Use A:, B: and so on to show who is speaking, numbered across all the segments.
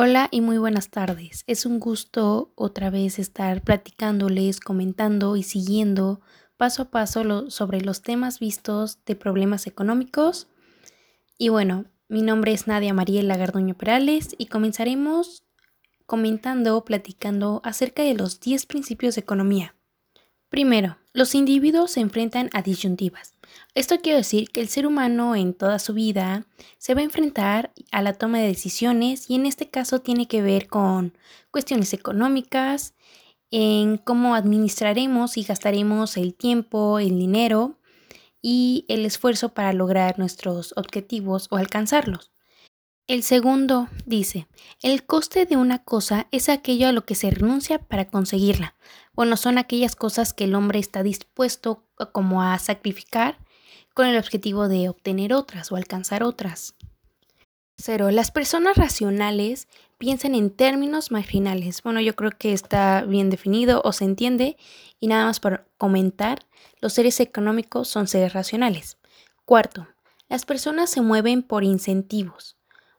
A: Hola y muy buenas tardes. Es un gusto otra vez estar platicándoles, comentando y siguiendo paso a paso sobre los temas vistos de problemas económicos. Y bueno, mi nombre es Nadia Mariela Garduño Perales y comenzaremos comentando, platicando acerca de los 10 principios de economía. Primero, los individuos se enfrentan a disyuntivas. Esto quiere decir que el ser humano en toda su vida se va a enfrentar a la toma de decisiones y en este caso tiene que ver con cuestiones económicas, en cómo administraremos y gastaremos el tiempo, el dinero y el esfuerzo para lograr nuestros objetivos o alcanzarlos. El segundo dice, el coste de una cosa es aquello a lo que se renuncia para conseguirla. Bueno, son aquellas cosas que el hombre está dispuesto como a sacrificar con el objetivo de obtener otras o alcanzar otras. Cero, las personas racionales piensan en términos marginales. Bueno, yo creo que está bien definido o se entiende y nada más para comentar, los seres económicos son seres racionales. Cuarto, las personas se mueven por incentivos.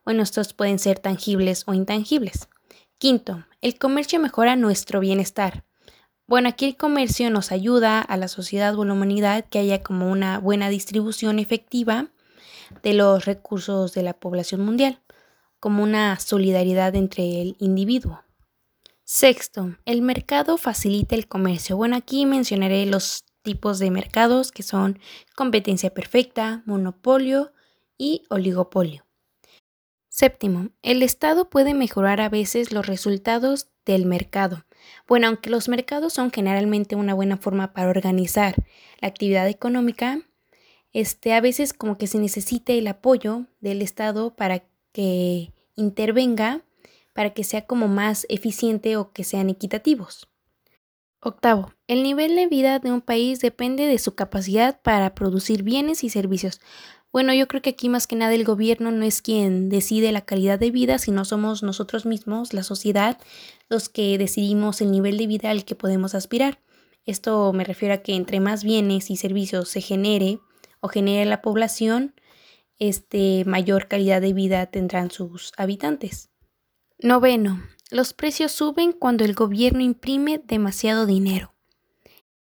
A: Bueno, estos pueden ser tangibles o intangibles. Quinto, el comercio mejora nuestro bienestar. Bueno, aquí el comercio nos ayuda a la sociedad o la humanidad que haya como una buena distribución efectiva de los recursos de la población mundial, como una solidaridad entre el individuo. Sexto, el mercado facilita el comercio. Bueno, aquí mencionaré los tipos de mercados que son competencia perfecta, monopolio y oligopolio. Séptimo, el Estado puede mejorar a veces los resultados del mercado. Bueno, aunque los mercados son generalmente una buena forma para organizar la actividad económica, este, a veces como que se necesita el apoyo del Estado para que intervenga, para que sea como más eficiente o que sean equitativos. Octavo, el nivel de vida de un país depende de su capacidad para producir bienes y servicios. Bueno, yo creo que aquí más que nada el gobierno no es quien decide la calidad de vida, sino somos nosotros mismos, la sociedad, los que decidimos el nivel de vida al que podemos aspirar. Esto me refiero a que entre más bienes y servicios se genere o genere la población, este mayor calidad de vida tendrán sus habitantes. Noveno, los precios suben cuando el gobierno imprime demasiado dinero.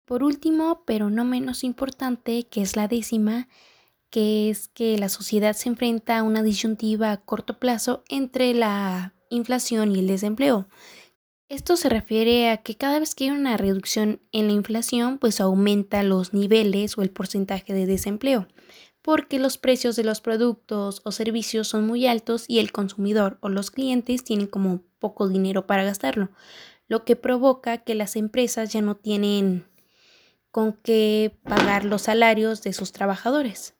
A: Por último, pero no menos importante, que es la décima, que es que la sociedad se enfrenta a una disyuntiva a corto plazo entre la inflación y el desempleo. Esto se refiere a que cada vez que hay una reducción en la inflación, pues aumenta los niveles o el porcentaje de desempleo, porque los precios de los productos o servicios son muy altos y el consumidor o los clientes tienen como poco dinero para gastarlo, lo que provoca que las empresas ya no tienen con qué pagar los salarios de sus trabajadores.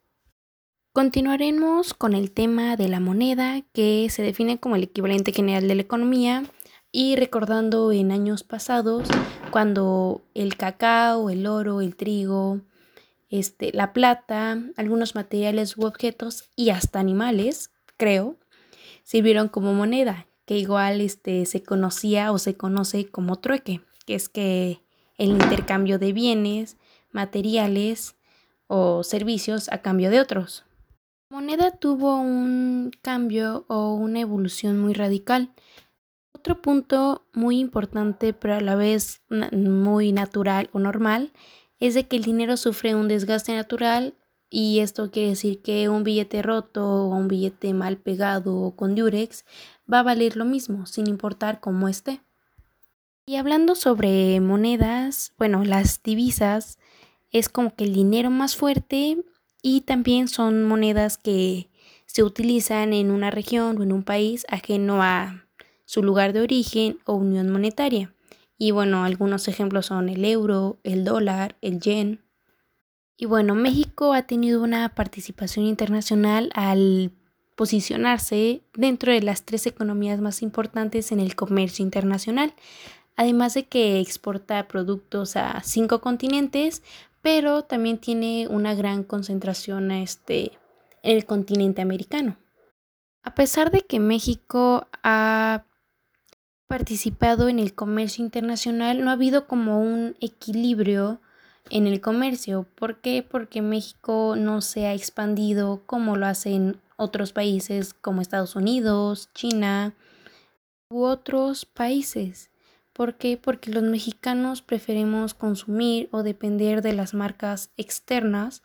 A: Continuaremos con el tema de la moneda, que se define como el equivalente general de la economía, y recordando en años pasados, cuando el cacao, el oro, el trigo, este, la plata, algunos materiales u objetos y hasta animales, creo, sirvieron como moneda, que igual este, se conocía o se conoce como trueque, que es que el intercambio de bienes, materiales o servicios a cambio de otros. Moneda tuvo un cambio o una evolución muy radical. Otro punto muy importante, pero a la vez muy natural o normal, es de que el dinero sufre un desgaste natural y esto quiere decir que un billete roto o un billete mal pegado o con diurex va a valer lo mismo, sin importar cómo esté. Y hablando sobre monedas, bueno, las divisas es como que el dinero más fuerte y también son monedas que se utilizan en una región o en un país ajeno a su lugar de origen o unión monetaria. Y bueno, algunos ejemplos son el euro, el dólar, el yen. Y bueno, México ha tenido una participación internacional al posicionarse dentro de las tres economías más importantes en el comercio internacional, además de que exporta productos a cinco continentes, pero también tiene una gran concentración este, en el continente americano. A pesar de que México ha participado en el comercio internacional, no ha habido como un equilibrio en el comercio. ¿Por qué? Porque México no se ha expandido como lo hacen otros países como Estados Unidos, China, u otros países. ¿Por qué? Porque los mexicanos preferimos consumir o depender de las marcas externas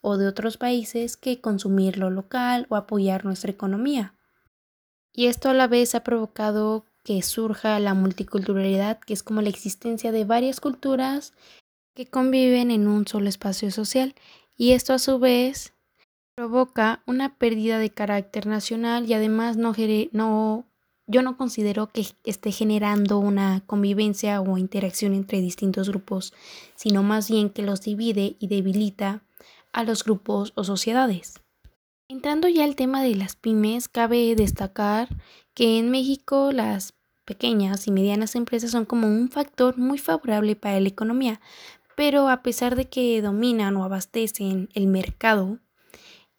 A: o de otros países que consumir lo local o apoyar nuestra economía. Y esto a la vez ha provocado que surja la multiculturalidad, que es como la existencia de varias culturas que conviven en un solo espacio social. Y esto a su vez provoca una pérdida de carácter nacional y además no, no yo no considero que esté generando una convivencia o interacción entre distintos grupos, sino más bien que los divide y debilita a los grupos o sociedades. Entrando ya al tema de las pymes, cabe destacar que en México las pequeñas y medianas empresas son como un factor muy favorable para la economía, pero a pesar de que dominan o abastecen el mercado,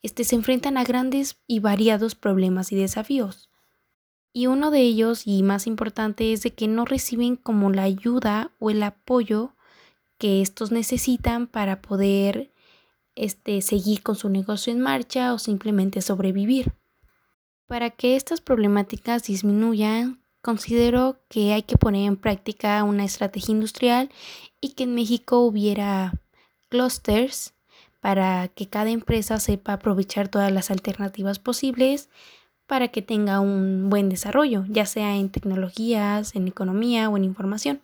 A: este, se enfrentan a grandes y variados problemas y desafíos. Y uno de ellos, y más importante, es de que no reciben como la ayuda o el apoyo que estos necesitan para poder este, seguir con su negocio en marcha o simplemente sobrevivir. Para que estas problemáticas disminuyan, considero que hay que poner en práctica una estrategia industrial y que en México hubiera clusters para que cada empresa sepa aprovechar todas las alternativas posibles para que tenga un buen desarrollo, ya sea en tecnologías, en economía o en información.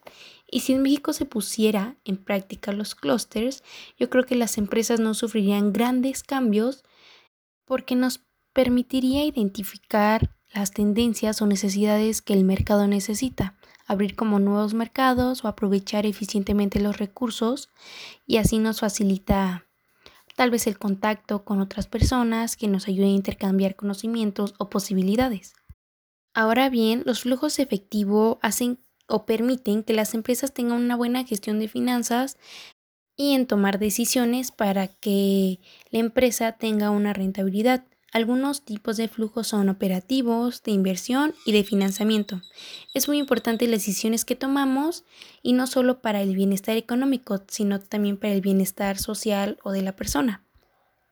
A: Y si en México se pusiera en práctica los clústeres, yo creo que las empresas no sufrirían grandes cambios porque nos permitiría identificar las tendencias o necesidades que el mercado necesita, abrir como nuevos mercados o aprovechar eficientemente los recursos y así nos facilita tal vez el contacto con otras personas que nos ayuden a intercambiar conocimientos o posibilidades. Ahora bien, los flujos efectivos hacen o permiten que las empresas tengan una buena gestión de finanzas y en tomar decisiones para que la empresa tenga una rentabilidad. Algunos tipos de flujos son operativos, de inversión y de financiamiento. Es muy importante las decisiones que tomamos y no solo para el bienestar económico, sino también para el bienestar social o de la persona.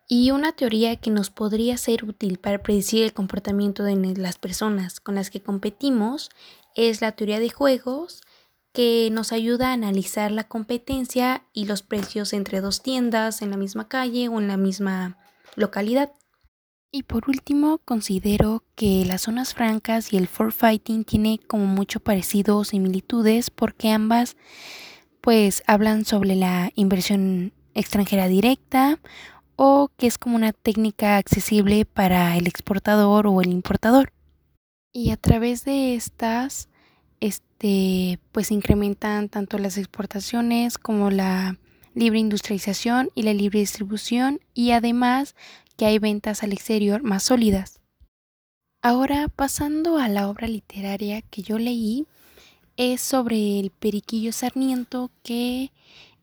A: Y una teoría que nos podría ser útil para predecir el comportamiento de las personas con las que competimos es la teoría de juegos que nos ayuda a analizar la competencia y los precios entre dos tiendas en la misma calle o en la misma localidad. Y por último, considero que las zonas francas y el forfighting tiene como mucho parecido o similitudes porque ambas pues hablan sobre la inversión extranjera directa o que es como una técnica accesible para el exportador o el importador. Y a través de estas este pues incrementan tanto las exportaciones como la libre industrialización y la libre distribución y además que hay ventas al exterior más sólidas. Ahora, pasando a la obra literaria que yo leí, es sobre el Periquillo Sarmiento, que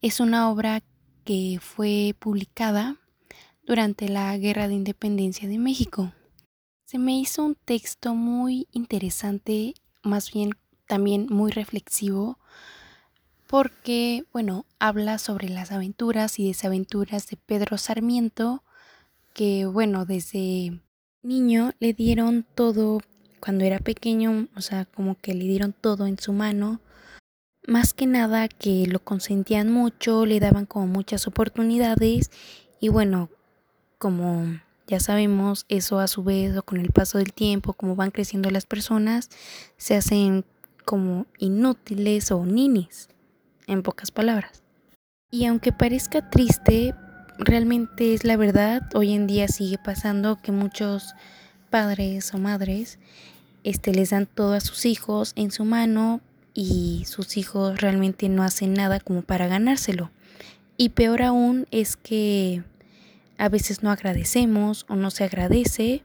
A: es una obra que fue publicada durante la Guerra de Independencia de México. Se me hizo un texto muy interesante, más bien también muy reflexivo, porque, bueno, habla sobre las aventuras y desaventuras de Pedro Sarmiento, que bueno, desde niño le dieron todo, cuando era pequeño, o sea, como que le dieron todo en su mano, más que nada que lo consentían mucho, le daban como muchas oportunidades y bueno, como ya sabemos, eso a su vez o con el paso del tiempo, como van creciendo las personas, se hacen como inútiles o ninis, en pocas palabras. Y aunque parezca triste, realmente es la verdad. Hoy en día sigue pasando que muchos padres o madres este, les dan todo a sus hijos en su mano y sus hijos realmente no hacen nada como para ganárselo. Y peor aún es que a veces no agradecemos o no se agradece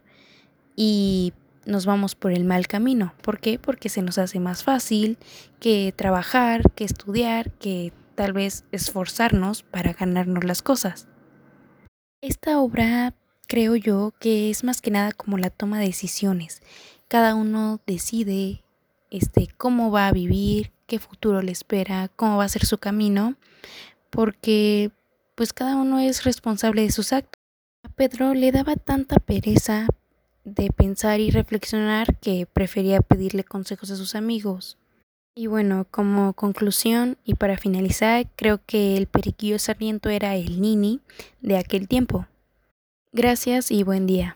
A: y nos vamos por el mal camino. ¿Por qué? Porque se nos hace más fácil que trabajar, que estudiar, que tal vez esforzarnos para ganarnos las cosas. Esta obra creo yo que es más que nada como la toma de decisiones. Cada uno decide este cómo va a vivir, qué futuro le espera, cómo va a ser su camino, porque pues cada uno es responsable de sus actos. A Pedro le daba tanta pereza de pensar y reflexionar que prefería pedirle consejos a sus amigos. Y bueno, como conclusión y para finalizar, creo que el periquillo sarmiento era el nini de aquel tiempo. Gracias y buen día.